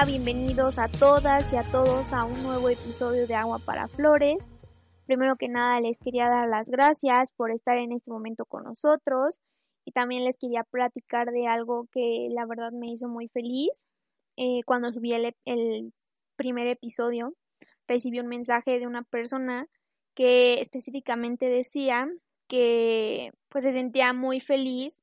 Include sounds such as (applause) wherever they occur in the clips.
Bienvenidos a todas y a todos a un nuevo episodio de Agua para Flores. Primero que nada les quería dar las gracias por estar en este momento con nosotros y también les quería platicar de algo que la verdad me hizo muy feliz. Eh, cuando subí el, el primer episodio recibí un mensaje de una persona que específicamente decía que pues se sentía muy feliz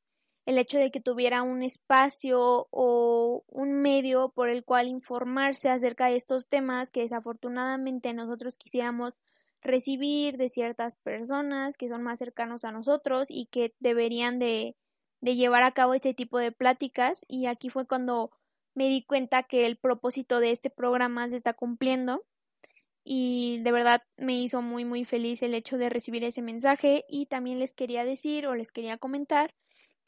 el hecho de que tuviera un espacio o un medio por el cual informarse acerca de estos temas que desafortunadamente nosotros quisiéramos recibir de ciertas personas que son más cercanos a nosotros y que deberían de, de llevar a cabo este tipo de pláticas. Y aquí fue cuando me di cuenta que el propósito de este programa se está cumpliendo. Y de verdad me hizo muy muy feliz el hecho de recibir ese mensaje. Y también les quería decir o les quería comentar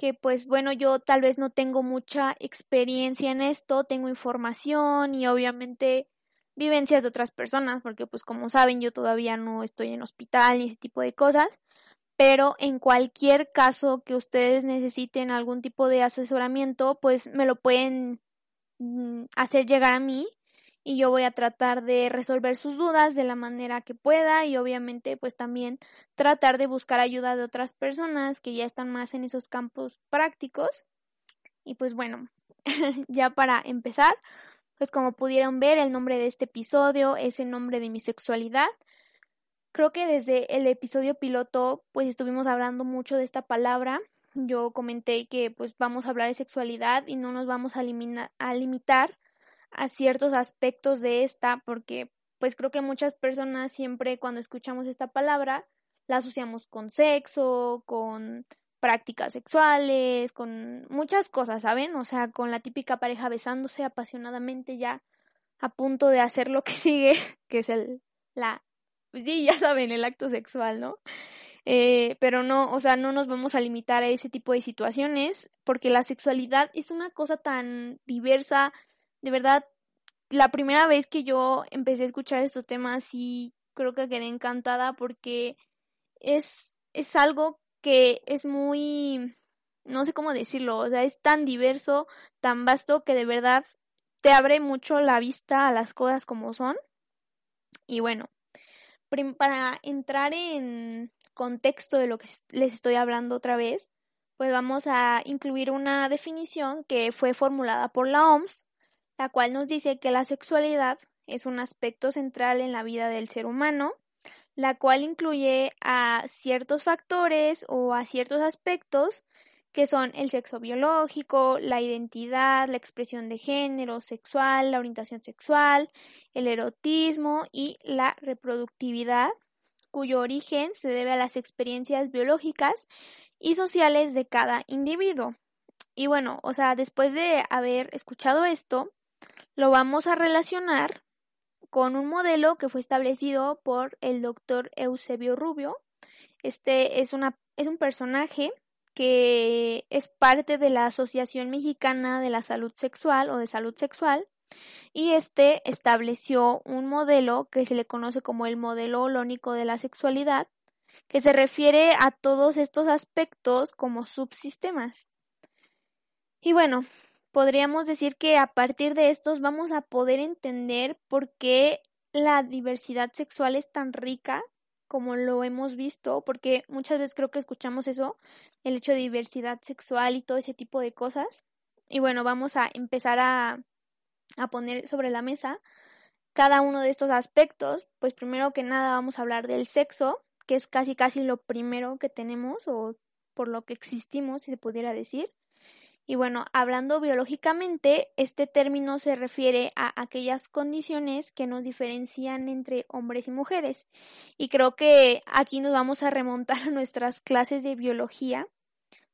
que pues bueno, yo tal vez no tengo mucha experiencia en esto, tengo información y obviamente vivencias de otras personas, porque pues como saben yo todavía no estoy en hospital ni ese tipo de cosas, pero en cualquier caso que ustedes necesiten algún tipo de asesoramiento, pues me lo pueden mm, hacer llegar a mí y yo voy a tratar de resolver sus dudas de la manera que pueda y obviamente pues también tratar de buscar ayuda de otras personas que ya están más en esos campos prácticos. Y pues bueno, (laughs) ya para empezar, pues como pudieron ver el nombre de este episodio es el nombre de mi sexualidad. Creo que desde el episodio piloto pues estuvimos hablando mucho de esta palabra. Yo comenté que pues vamos a hablar de sexualidad y no nos vamos a, a limitar a ciertos aspectos de esta, porque pues creo que muchas personas siempre cuando escuchamos esta palabra la asociamos con sexo, con prácticas sexuales, con muchas cosas, ¿saben? O sea, con la típica pareja besándose apasionadamente ya a punto de hacer lo que (laughs) sigue, que es el, la, pues sí, ya saben, el acto sexual, ¿no? Eh, pero no, o sea, no nos vamos a limitar a ese tipo de situaciones, porque la sexualidad es una cosa tan diversa, de verdad, la primera vez que yo empecé a escuchar estos temas, sí creo que quedé encantada porque es, es algo que es muy, no sé cómo decirlo, o sea, es tan diverso, tan vasto que de verdad te abre mucho la vista a las cosas como son. Y bueno, para entrar en contexto de lo que les estoy hablando otra vez, pues vamos a incluir una definición que fue formulada por la OMS la cual nos dice que la sexualidad es un aspecto central en la vida del ser humano, la cual incluye a ciertos factores o a ciertos aspectos que son el sexo biológico, la identidad, la expresión de género sexual, la orientación sexual, el erotismo y la reproductividad, cuyo origen se debe a las experiencias biológicas y sociales de cada individuo. Y bueno, o sea, después de haber escuchado esto, lo vamos a relacionar con un modelo que fue establecido por el doctor Eusebio Rubio. Este es, es un personaje que es parte de la Asociación Mexicana de la Salud Sexual o de Salud Sexual y este estableció un modelo que se le conoce como el modelo holónico de la sexualidad, que se refiere a todos estos aspectos como subsistemas. Y bueno, podríamos decir que a partir de estos vamos a poder entender por qué la diversidad sexual es tan rica como lo hemos visto, porque muchas veces creo que escuchamos eso, el hecho de diversidad sexual y todo ese tipo de cosas. Y bueno, vamos a empezar a, a poner sobre la mesa cada uno de estos aspectos. Pues primero que nada vamos a hablar del sexo, que es casi casi lo primero que tenemos o por lo que existimos, si se pudiera decir. Y bueno, hablando biológicamente, este término se refiere a aquellas condiciones que nos diferencian entre hombres y mujeres. Y creo que aquí nos vamos a remontar a nuestras clases de biología.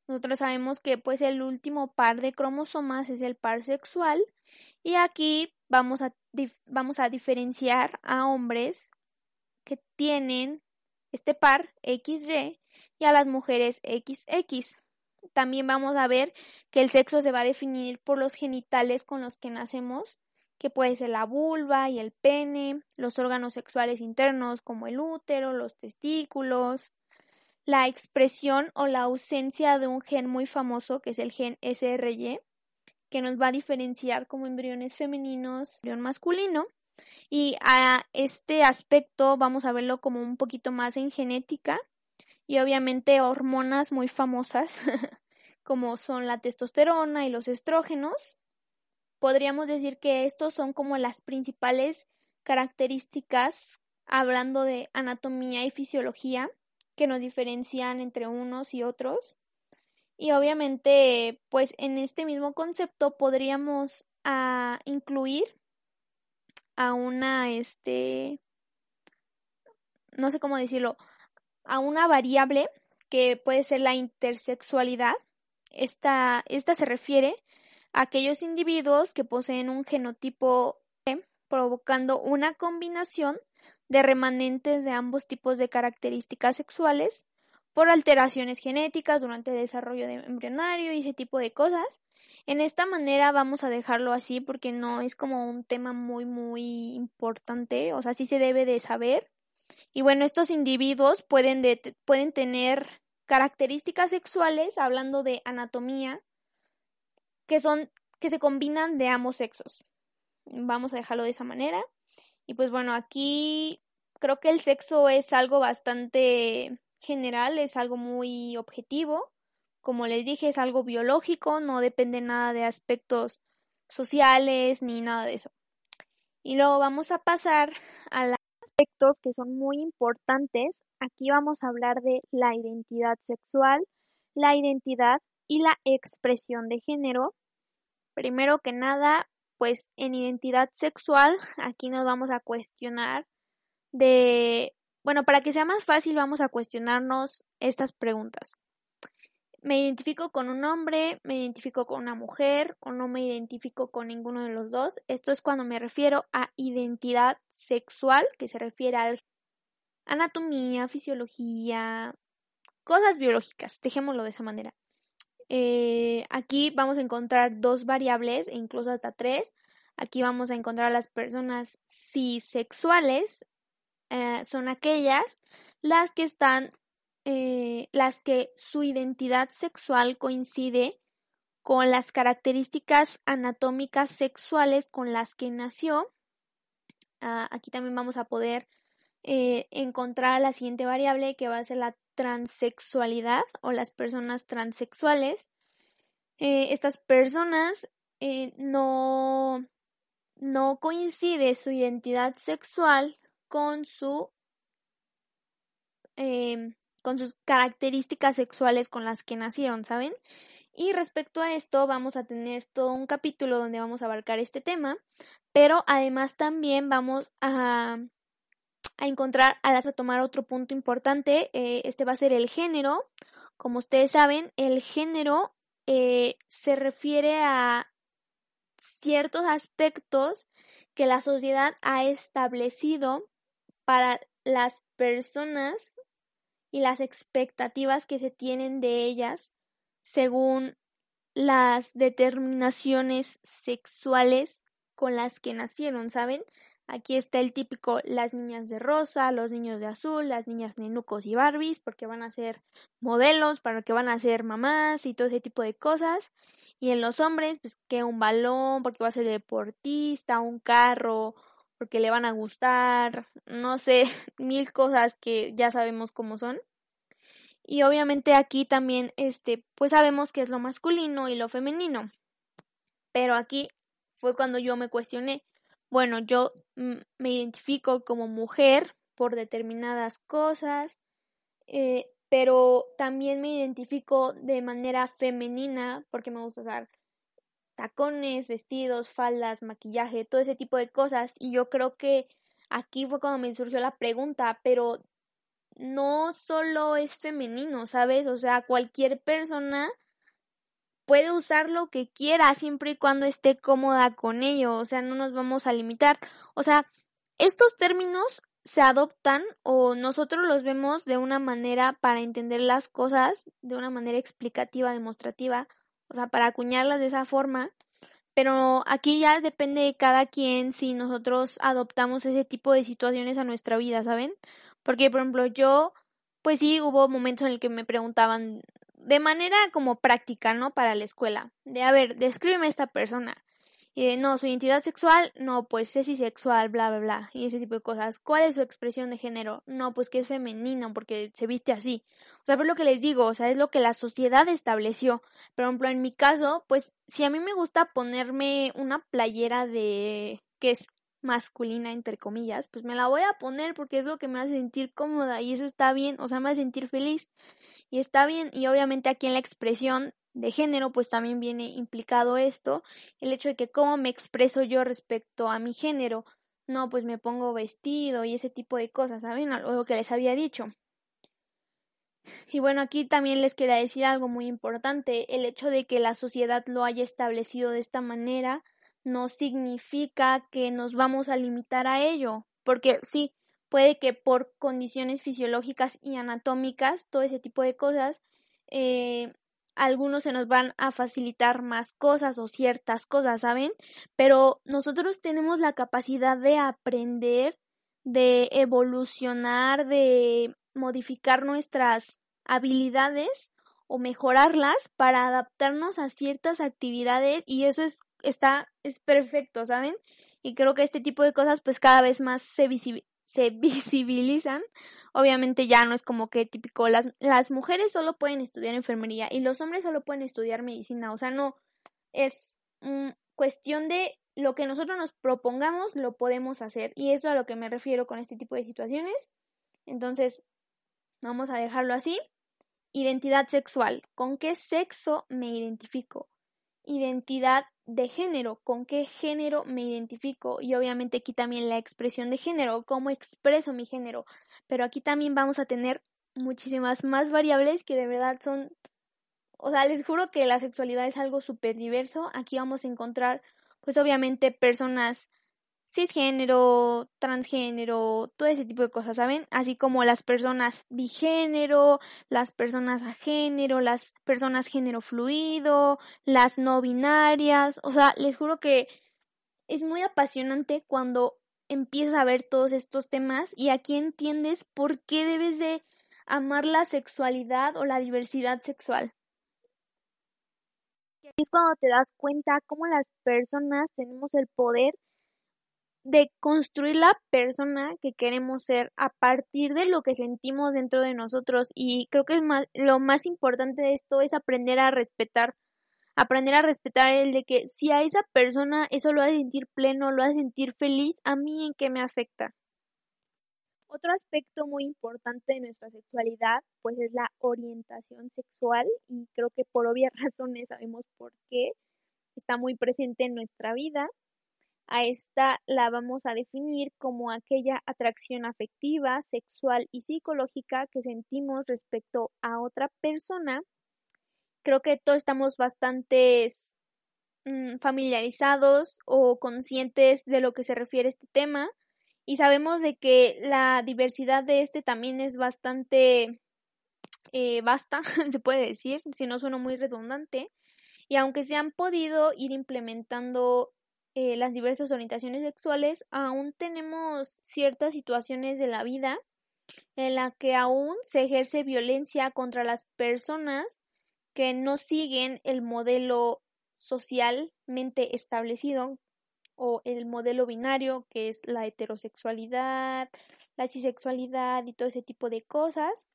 Nosotros sabemos que pues el último par de cromosomas es el par sexual y aquí vamos a, vamos a diferenciar a hombres que tienen este par XY y a las mujeres XX también vamos a ver que el sexo se va a definir por los genitales con los que nacemos, que puede ser la vulva y el pene, los órganos sexuales internos como el útero, los testículos, la expresión o la ausencia de un gen muy famoso que es el gen SRY, que nos va a diferenciar como embriones femeninos, embrión masculino. Y a este aspecto vamos a verlo como un poquito más en genética, y obviamente hormonas muy famosas (laughs) como son la testosterona y los estrógenos. Podríamos decir que estos son como las principales características hablando de anatomía y fisiología que nos diferencian entre unos y otros. Y obviamente, pues en este mismo concepto podríamos ah, incluir a una, este, no sé cómo decirlo, a una variable que puede ser la intersexualidad. Esta, esta se refiere a aquellos individuos que poseen un genotipo provocando una combinación de remanentes de ambos tipos de características sexuales por alteraciones genéticas durante el desarrollo de embrionario y ese tipo de cosas. En esta manera vamos a dejarlo así porque no es como un tema muy muy importante, o sea, sí se debe de saber, y bueno, estos individuos pueden, pueden tener características sexuales, hablando de anatomía, que son que se combinan de ambos sexos. Vamos a dejarlo de esa manera. Y pues bueno, aquí creo que el sexo es algo bastante general, es algo muy objetivo. Como les dije, es algo biológico, no depende nada de aspectos sociales ni nada de eso. Y luego vamos a pasar a la aspectos que son muy importantes. Aquí vamos a hablar de la identidad sexual, la identidad y la expresión de género. Primero que nada, pues en identidad sexual, aquí nos vamos a cuestionar de, bueno, para que sea más fácil, vamos a cuestionarnos estas preguntas me identifico con un hombre, me identifico con una mujer o no me identifico con ninguno de los dos. Esto es cuando me refiero a identidad sexual, que se refiere a anatomía, fisiología, cosas biológicas, dejémoslo de esa manera. Eh, aquí vamos a encontrar dos variables e incluso hasta tres. Aquí vamos a encontrar las personas cisexuales, eh, son aquellas las que están eh, las que su identidad sexual coincide con las características anatómicas sexuales con las que nació. Ah, aquí también vamos a poder eh, encontrar la siguiente variable que va a ser la transexualidad o las personas transexuales. Eh, estas personas no, no coincide su identidad sexual con su em, con sus características sexuales con las que nacieron, ¿saben? Y respecto a esto vamos a tener todo un capítulo donde vamos a abarcar este tema, pero además también vamos a, a encontrar, a, a tomar otro punto importante, eh, este va a ser el género. Como ustedes saben, el género eh, se refiere a ciertos aspectos que la sociedad ha establecido para las personas y las expectativas que se tienen de ellas según las determinaciones sexuales con las que nacieron, ¿saben? Aquí está el típico las niñas de rosa, los niños de azul, las niñas nenucos y barbies, porque van a ser modelos, para que van a ser mamás y todo ese tipo de cosas. Y en los hombres, pues que un balón, porque va a ser deportista, un carro, porque le van a gustar, no sé, (laughs) mil cosas que ya sabemos cómo son. Y obviamente aquí también, este, pues sabemos que es lo masculino y lo femenino. Pero aquí fue cuando yo me cuestioné, bueno, yo me identifico como mujer por determinadas cosas, eh, pero también me identifico de manera femenina porque me gusta usar tacones, vestidos, faldas, maquillaje, todo ese tipo de cosas. Y yo creo que aquí fue cuando me surgió la pregunta, pero no solo es femenino, ¿sabes? O sea, cualquier persona puede usar lo que quiera siempre y cuando esté cómoda con ello, o sea, no nos vamos a limitar. O sea, estos términos se adoptan o nosotros los vemos de una manera para entender las cosas, de una manera explicativa, demostrativa, o sea, para acuñarlas de esa forma. Pero aquí ya depende de cada quien si nosotros adoptamos ese tipo de situaciones a nuestra vida, ¿saben? Porque, por ejemplo, yo, pues sí, hubo momentos en el que me preguntaban de manera como práctica, ¿no? Para la escuela. De, a ver, descríbeme esta persona. Y no, su identidad sexual, no, pues es bisexual, bla, bla, bla, y ese tipo de cosas. ¿Cuál es su expresión de género? No, pues que es femenino, porque se viste así. O sea, pero lo que les digo, o sea, es lo que la sociedad estableció. Por ejemplo, en mi caso, pues si a mí me gusta ponerme una playera de que es masculina, entre comillas, pues me la voy a poner porque es lo que me hace sentir cómoda y eso está bien, o sea, me hace sentir feliz y está bien y obviamente aquí en la expresión de género, pues también viene implicado esto, el hecho de que cómo me expreso yo respecto a mi género. No, pues me pongo vestido y ese tipo de cosas, ¿saben? Lo que les había dicho. Y bueno, aquí también les quería decir algo muy importante. El hecho de que la sociedad lo haya establecido de esta manera no significa que nos vamos a limitar a ello. Porque sí, puede que por condiciones fisiológicas y anatómicas, todo ese tipo de cosas, eh, algunos se nos van a facilitar más cosas o ciertas cosas, ¿saben? Pero nosotros tenemos la capacidad de aprender, de evolucionar, de modificar nuestras habilidades o mejorarlas para adaptarnos a ciertas actividades y eso es está es perfecto, ¿saben? Y creo que este tipo de cosas pues cada vez más se, se (laughs) visibilizan. Obviamente ya no es como que típico, las, las mujeres solo pueden estudiar enfermería y los hombres solo pueden estudiar medicina. O sea, no, es cuestión de lo que nosotros nos propongamos, lo podemos hacer. Y eso es a lo que me refiero con este tipo de situaciones. Entonces, vamos a dejarlo así. Identidad sexual. ¿Con qué sexo me identifico? Identidad de género, con qué género me identifico y obviamente aquí también la expresión de género, cómo expreso mi género, pero aquí también vamos a tener muchísimas más variables que de verdad son, o sea, les juro que la sexualidad es algo súper diverso, aquí vamos a encontrar pues obviamente personas cisgénero, transgénero, todo ese tipo de cosas, ¿saben? Así como las personas bigénero, las personas a género, las personas género fluido, las no binarias, o sea, les juro que es muy apasionante cuando empiezas a ver todos estos temas y aquí entiendes por qué debes de amar la sexualidad o la diversidad sexual. Es cuando te das cuenta cómo las personas tenemos el poder de construir la persona que queremos ser a partir de lo que sentimos dentro de nosotros. Y creo que es más lo más importante de esto es aprender a respetar aprender a respetar el de que si a esa persona eso lo hace sentir pleno, lo hace sentir feliz, a mí en qué me afecta. Otro aspecto muy importante de nuestra sexualidad pues es la orientación sexual. Y creo que por obvias (laughs) razones sabemos por qué está muy presente en nuestra vida a esta la vamos a definir como aquella atracción afectiva, sexual y psicológica que sentimos respecto a otra persona. Creo que todos estamos bastante mm, familiarizados o conscientes de lo que se refiere a este tema y sabemos de que la diversidad de este también es bastante eh, basta, (laughs) se puede decir, si no suena muy redundante. Y aunque se han podido ir implementando eh, las diversas orientaciones sexuales, aún tenemos ciertas situaciones de la vida en la que aún se ejerce violencia contra las personas que no siguen el modelo socialmente establecido o el modelo binario que es la heterosexualidad, la cisexualidad y todo ese tipo de cosas.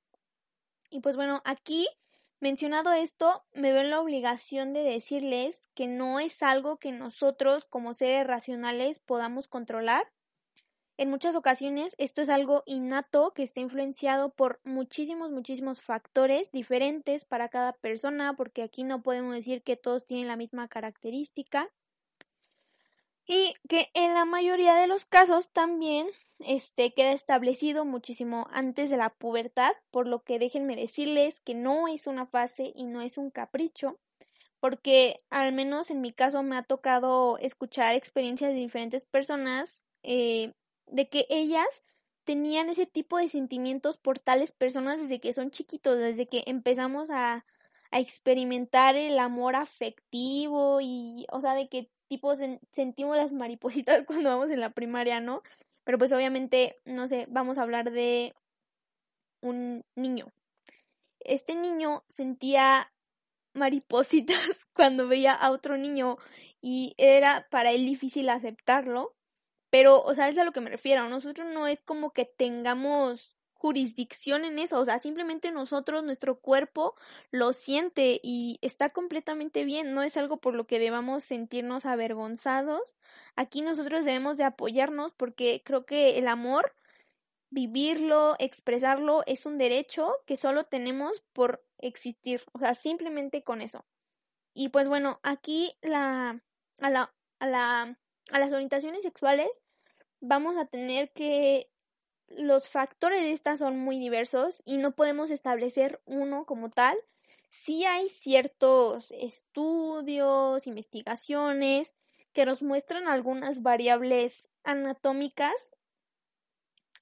Y pues bueno, aquí Mencionado esto, me veo en la obligación de decirles que no es algo que nosotros como seres racionales podamos controlar. En muchas ocasiones esto es algo innato que está influenciado por muchísimos, muchísimos factores diferentes para cada persona, porque aquí no podemos decir que todos tienen la misma característica. Y que en la mayoría de los casos también este queda establecido muchísimo antes de la pubertad, por lo que déjenme decirles que no es una fase y no es un capricho, porque al menos en mi caso me ha tocado escuchar experiencias de diferentes personas eh, de que ellas tenían ese tipo de sentimientos por tales personas desde que son chiquitos, desde que empezamos a, experimentar el amor afectivo y, o sea, de qué tipo sentimos las maripositas (laughs) cuando vamos en la primaria, ¿no? Pero pues obviamente, no sé, vamos a hablar de un niño. Este niño sentía maripositas (laughs) cuando veía a otro niño y era para él difícil aceptarlo pero, o sea, es a lo que me refiero. Nosotros no es como que tengamos jurisdicción en eso, o sea, simplemente nosotros, nuestro cuerpo lo siente y está completamente bien, no es algo por lo que debamos sentirnos avergonzados. Aquí nosotros debemos de apoyarnos porque creo que el amor, vivirlo, expresarlo, es un derecho que solo tenemos por existir, o sea, simplemente con eso. Y pues bueno, aquí la, a la, a la a las orientaciones sexuales, vamos a tener que los factores de estas son muy diversos y no podemos establecer uno como tal. Sí hay ciertos estudios, investigaciones que nos muestran algunas variables anatómicas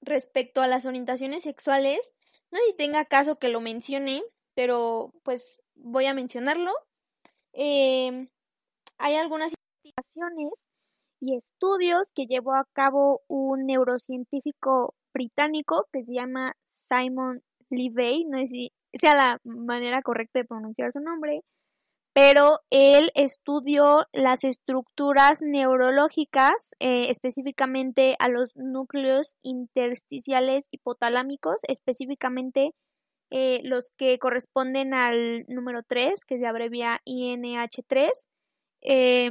respecto a las orientaciones sexuales. No sé si tenga caso que lo mencione, pero pues voy a mencionarlo. Eh, hay algunas investigaciones y estudios que llevó a cabo un neurocientífico británico que se llama Simon Levey, no sé si sea la manera correcta de pronunciar su nombre, pero él estudió las estructuras neurológicas, eh, específicamente a los núcleos intersticiales hipotalámicos, específicamente eh, los que corresponden al número 3, que se abrevia INH3. Eh,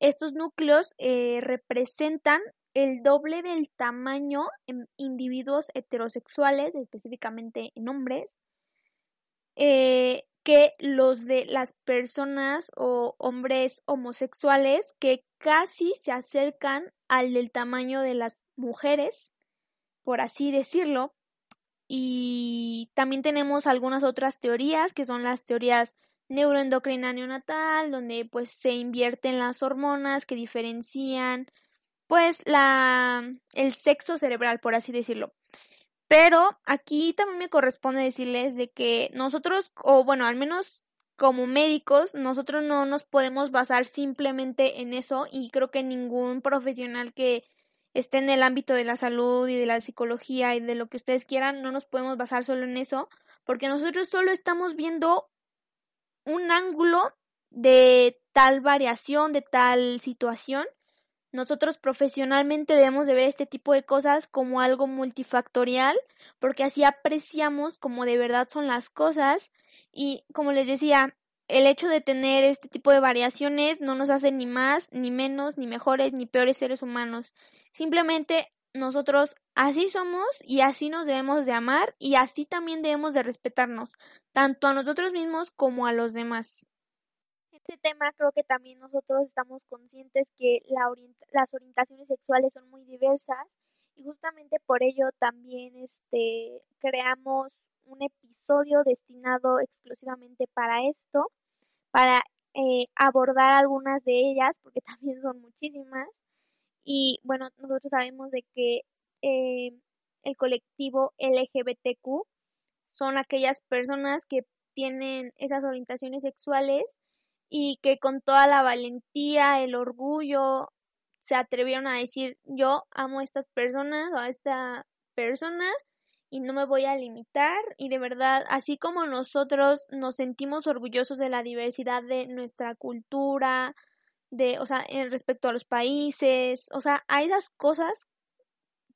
estos núcleos representan el doble del tamaño en individuos heterosexuales, específicamente en hombres, eh, que los de las personas o hombres homosexuales que casi se acercan al del tamaño de las mujeres, por así decirlo. Y también tenemos algunas otras teorías, que son las teorías neuroendocrina neonatal, donde pues se invierten las hormonas que diferencian pues la el sexo cerebral, por así decirlo. Pero aquí también me corresponde decirles de que nosotros, o bueno, al menos como médicos, nosotros no nos podemos basar simplemente en eso y creo que ningún profesional que esté en el ámbito de la salud y de la psicología y de lo que ustedes quieran, no nos podemos basar solo en eso, porque nosotros solo estamos viendo un ángulo de tal variación, de tal situación, nosotros profesionalmente debemos de ver este tipo de cosas como algo multifactorial, porque así apreciamos como de verdad son las cosas y como les decía, el hecho de tener este tipo de variaciones no nos hace ni más, ni menos, ni mejores, ni peores seres humanos. Simplemente nosotros así somos y así nos debemos de amar y así también debemos de respetarnos, tanto a nosotros mismos como a los demás. Este tema creo que también nosotros estamos conscientes que las orientaciones sexuales son muy diversas y justamente por ello también este creamos un episodio destinado exclusivamente para esto, para eh, abordar algunas de ellas, porque (laughs) también son muchísimas. Y bueno, nosotros sabemos de que eh, el colectivo LGBTQ son aquellas personas que tienen esas orientaciones sexuales y que con toda la valentía, el orgullo, se atrevieron a decir yo amo a estas personas o a esta persona y no me voy a limitar y de verdad así como nosotros nos sentimos orgullosos de la diversidad de nuestra cultura, de, o sea, en respecto a los países, o sea, a esas cosas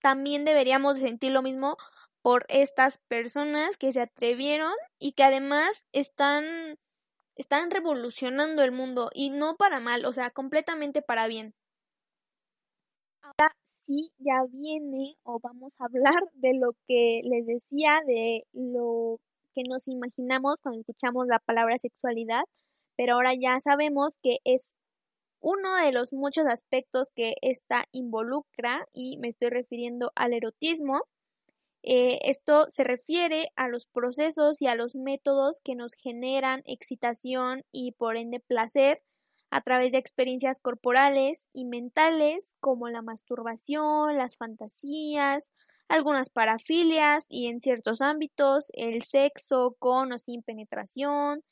también deberíamos sentir lo mismo por estas personas que se atrevieron y que además están están revolucionando el mundo y no para mal, o sea, completamente para bien. Ahora sí ya viene o vamos a hablar de lo que les decía, de lo que nos imaginamos cuando escuchamos la palabra sexualidad, pero ahora ya sabemos que es uno de los muchos aspectos que esta involucra y me estoy refiriendo al erotismo. Eh, esto se refiere a los procesos y a los métodos que nos generan excitación y por ende placer a través de experiencias corporales y mentales como la masturbación, las fantasías, algunas parafilias y en ciertos ámbitos el sexo con o sin penetración,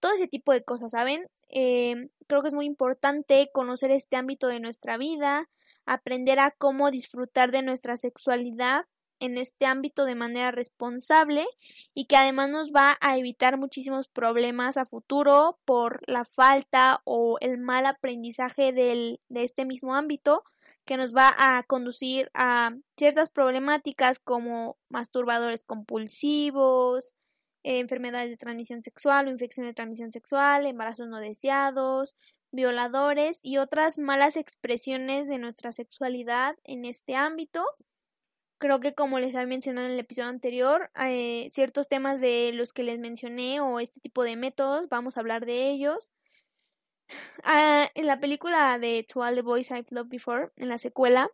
todo ese tipo de cosas, ¿saben? Eh, creo que es muy importante conocer este ámbito de nuestra vida, aprender a cómo disfrutar de nuestra sexualidad en este ámbito de manera responsable y que además nos va a evitar muchísimos problemas a futuro por la falta o el mal aprendizaje del, de este mismo ámbito que nos va a conducir a ciertas problemáticas como masturbadores compulsivos, enfermedades de transmisión sexual o infección de transmisión sexual, embarazos no deseados, violadores y otras malas expresiones de nuestra sexualidad en este ámbito creo que como les había mencionado en el episodio anterior, eh, ciertos temas de los que les mencioné o este tipo de métodos, vamos a hablar de ellos. (sighs) Ah, en la película de To All the Boys I've Loved Before, en la secuela,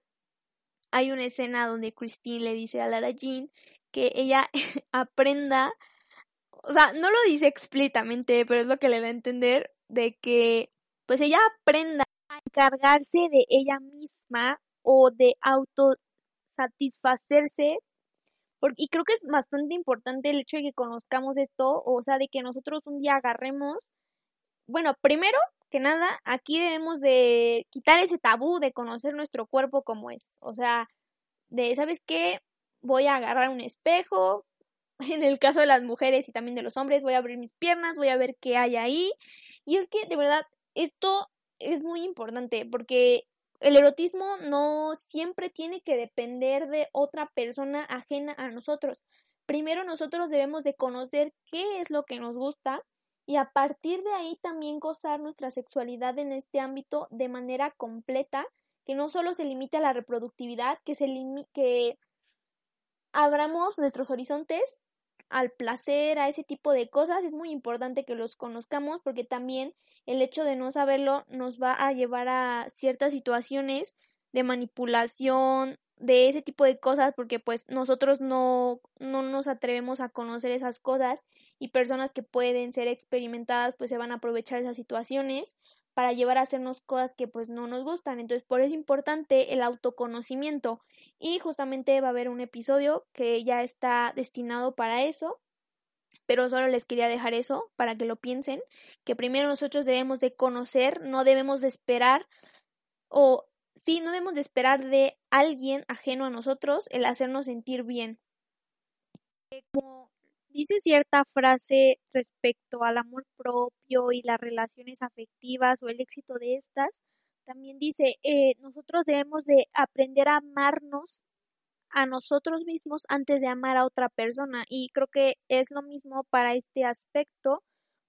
hay una escena donde Christine le dice a Lara Jean que ella (laughs) aprenda, o sea, no lo dice explícitamente, pero es lo que le da a entender de que pues ella aprenda a encargarse de ella misma o de auto satisfacerse. Porque, y creo que es bastante importante el hecho de que conozcamos esto, o sea, de que nosotros un día agarremos. Bueno, primero que nada, aquí debemos de quitar ese tabú de conocer nuestro cuerpo como es. O sea, de, ¿sabes qué? Voy a agarrar un espejo. (laughs) En el caso de las mujeres y también de los hombres, voy a abrir mis piernas, voy a ver qué hay ahí. Y es que, de verdad, esto es muy importante porque el erotismo no siempre tiene que depender de otra persona ajena a nosotros. Primero nosotros debemos de conocer qué es lo que nos gusta y a partir de ahí también gozar nuestra sexualidad en este ámbito de manera completa, que no solo se limite a la reproductividad, que se que abramos nuestros horizontes al placer, a ese tipo de cosas, es muy importante que los conozcamos porque también el hecho de no saberlo nos va a llevar a ciertas situaciones de manipulación, de ese tipo de cosas, porque pues nosotros no, no nos atrevemos a conocer esas cosas y personas que pueden ser experimentadas pues se van a aprovechar esas situaciones para llevar a hacernos cosas que pues no nos gustan. Entonces, por eso es importante el autoconocimiento. Y justamente va a haber un episodio que ya está destinado para eso. Pero solo les quería dejar eso para que lo piensen, que primero nosotros debemos de conocer, no debemos de esperar o sí, no debemos de esperar de alguien ajeno a nosotros el hacernos sentir bien. Como dice cierta frase respecto al amor propio y las relaciones afectivas o el éxito de estas, también dice, eh, nosotros debemos de aprender a amarnos a nosotros mismos antes de amar a otra persona y creo que es lo mismo para este aspecto.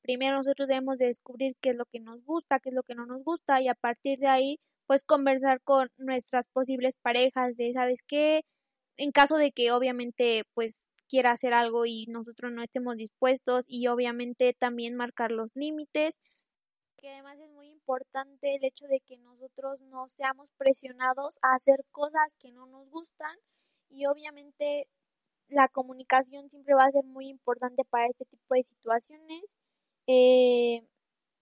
Primero nosotros debemos de descubrir qué es lo que nos gusta, qué es lo que no nos gusta y a partir de ahí pues conversar con nuestras posibles parejas de, ¿sabes qué? En caso de que obviamente pues quiera hacer algo y nosotros no estemos dispuestos y obviamente también marcar los límites que además es muy importante el hecho de que nosotros no seamos presionados a hacer cosas que no nos gustan y obviamente la comunicación siempre va a ser muy importante para este tipo de situaciones. Eh,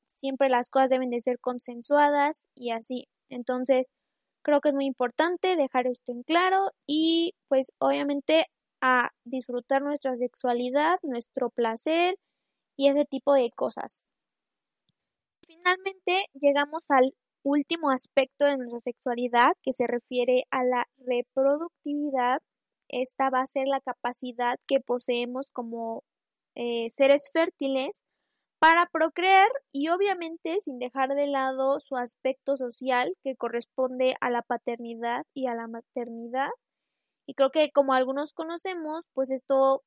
siempre las cosas deben de ser consensuadas y así. Entonces, creo que es muy importante dejar esto en claro y pues obviamente a disfrutar nuestra sexualidad, nuestro placer y ese tipo de cosas. Finalmente llegamos al último aspecto de nuestra sexualidad que se refiere a la reproductividad. Esta va a ser la capacidad que poseemos como eh, seres fértiles para procrear y obviamente sin dejar de lado su aspecto social que corresponde a la paternidad y a la maternidad y creo que como algunos conocemos, pues esto,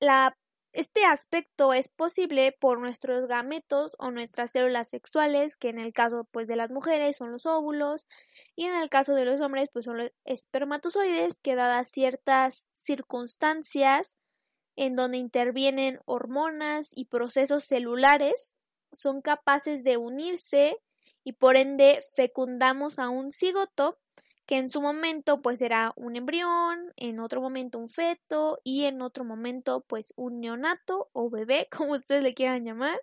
la este aspecto es posible por nuestros gametos o nuestras células sexuales, que en el caso pues de las mujeres son los óvulos y en el caso de los hombres pues son los espermatozoides que dadas ciertas circunstancias en donde intervienen hormonas y procesos celulares son capaces de unirse y por ende fecundamos a un cigoto que en su momento pues será un embrión, en otro momento un feto y en otro momento pues un neonato o bebé, (laughs) como ustedes le quieran llamar.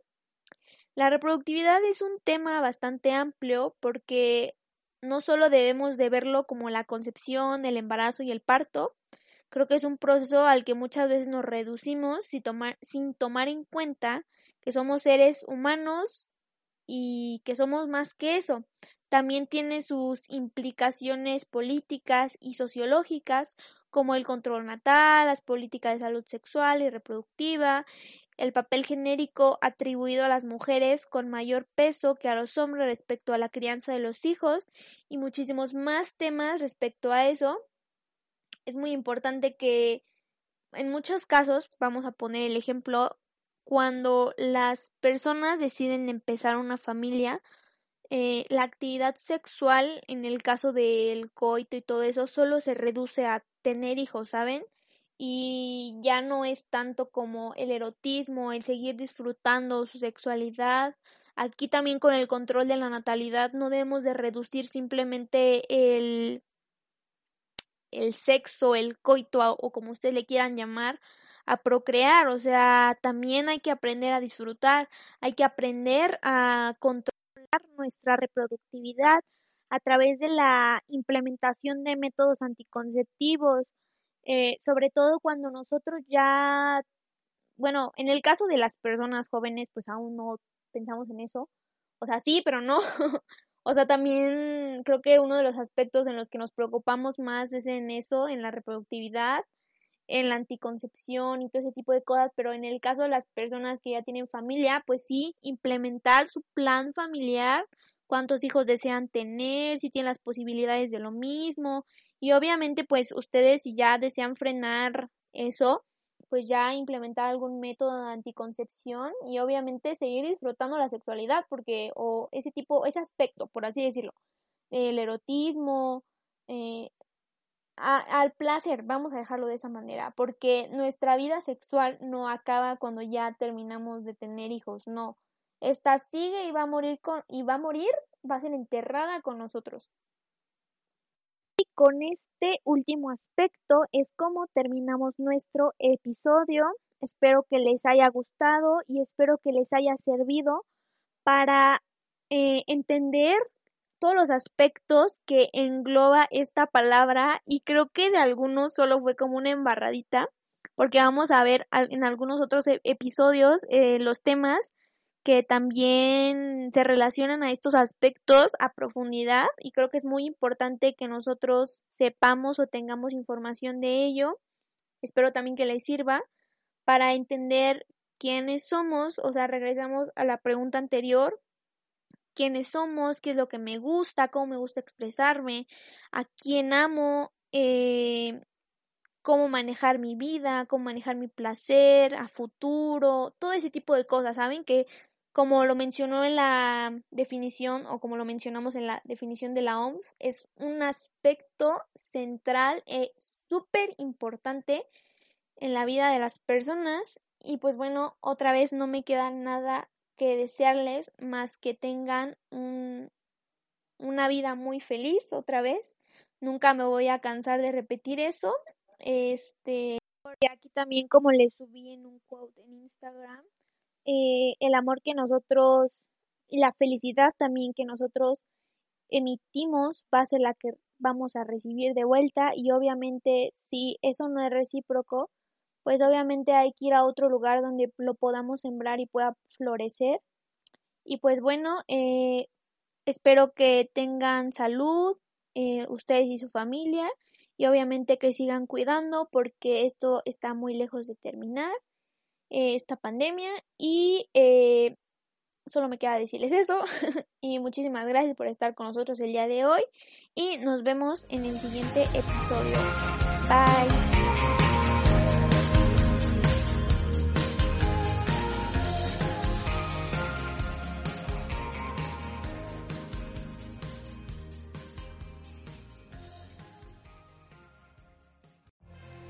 La reproductividad es un tema bastante amplio porque no solo debemos de verlo como la concepción, el embarazo y el parto, creo que es un proceso al que muchas veces nos reducimos sin tomar, sin tomar en cuenta que somos seres humanos y que somos más que eso. También tiene sus implicaciones políticas y sociológicas, como el control natal, las políticas de salud sexual y reproductiva, el papel genérico atribuido a las mujeres con mayor peso que a los hombres respecto a la crianza de los hijos y muchísimos más temas respecto a eso. Es muy importante que en muchos casos, vamos a poner el ejemplo, cuando las personas deciden empezar una familia, eh, la actividad sexual, en el caso del coito y todo eso, solo se reduce a tener hijos, ¿saben? Y ya no es tanto como el erotismo, el seguir disfrutando su sexualidad. Aquí también con el control de la natalidad no debemos de reducir simplemente el, el sexo, el coito o como ustedes le quieran llamar, a procrear, o sea, también hay que aprender a disfrutar, hay que aprender a controlar nuestra reproductividad a través de la implementación de métodos anticonceptivos, eh, sobre todo cuando nosotros ya, bueno, en el caso de las personas jóvenes, pues aún no pensamos en eso, o sea, sí, pero no. (laughs) o sea, también creo que uno de los aspectos en los que nos preocupamos más es en eso, en la reproductividad en la anticoncepción y todo ese tipo de cosas, pero en el caso de las personas que ya tienen familia, pues sí, implementar su plan familiar, cuántos hijos desean tener, si tienen las posibilidades de lo mismo y obviamente pues ustedes si ya desean frenar eso, pues ya implementar algún método de anticoncepción y obviamente seguir disfrutando la sexualidad porque o ese tipo, ese aspecto, por así decirlo, el erotismo, eh, al placer, vamos a dejarlo de esa manera, porque nuestra vida sexual no acaba cuando ya terminamos de tener hijos, no. Esta sigue y va a morir con y va a morir, va a ser enterrada con nosotros. Y con este último aspecto es como terminamos nuestro episodio. Espero que les haya gustado y espero que les haya servido para eh, entender todos los aspectos que engloba esta palabra y creo que de algunos solo fue como una embarradita porque vamos a ver en algunos otros e-, episodios eh, los temas que también se relacionan a estos aspectos a profundidad y creo que es muy importante que nosotros sepamos o tengamos información de ello. Espero también que les sirva para entender quiénes somos, o sea, regresamos a la pregunta anterior, quiénes somos, qué es lo que me gusta, cómo me gusta expresarme, a quién amo, eh, cómo manejar mi vida, cómo manejar mi placer a futuro, todo ese tipo de cosas, ¿saben? Que como lo mencionó en la definición o como lo mencionamos en la definición de la OMS, es un aspecto central e súper importante en la vida de las personas y pues bueno, otra vez no me queda nada que desearles más que tengan un, una vida muy feliz otra vez. Nunca me voy a cansar de repetir eso. Este, aquí también como les subí en un quote en Instagram, eh, el amor que nosotros y la felicidad también que nosotros emitimos va a ser la que vamos a recibir de vuelta y obviamente si eso no es recíproco, pues obviamente hay que ir a otro lugar donde lo podamos sembrar y pueda florecer. Y pues bueno, eh, espero que tengan salud eh, ustedes y su familia y obviamente que sigan cuidando porque esto está muy lejos de terminar, eh, esta pandemia y solo me queda decirles eso (laughs) y muchísimas gracias por estar con nosotros el día de hoy y nos vemos en el siguiente episodio. Bye.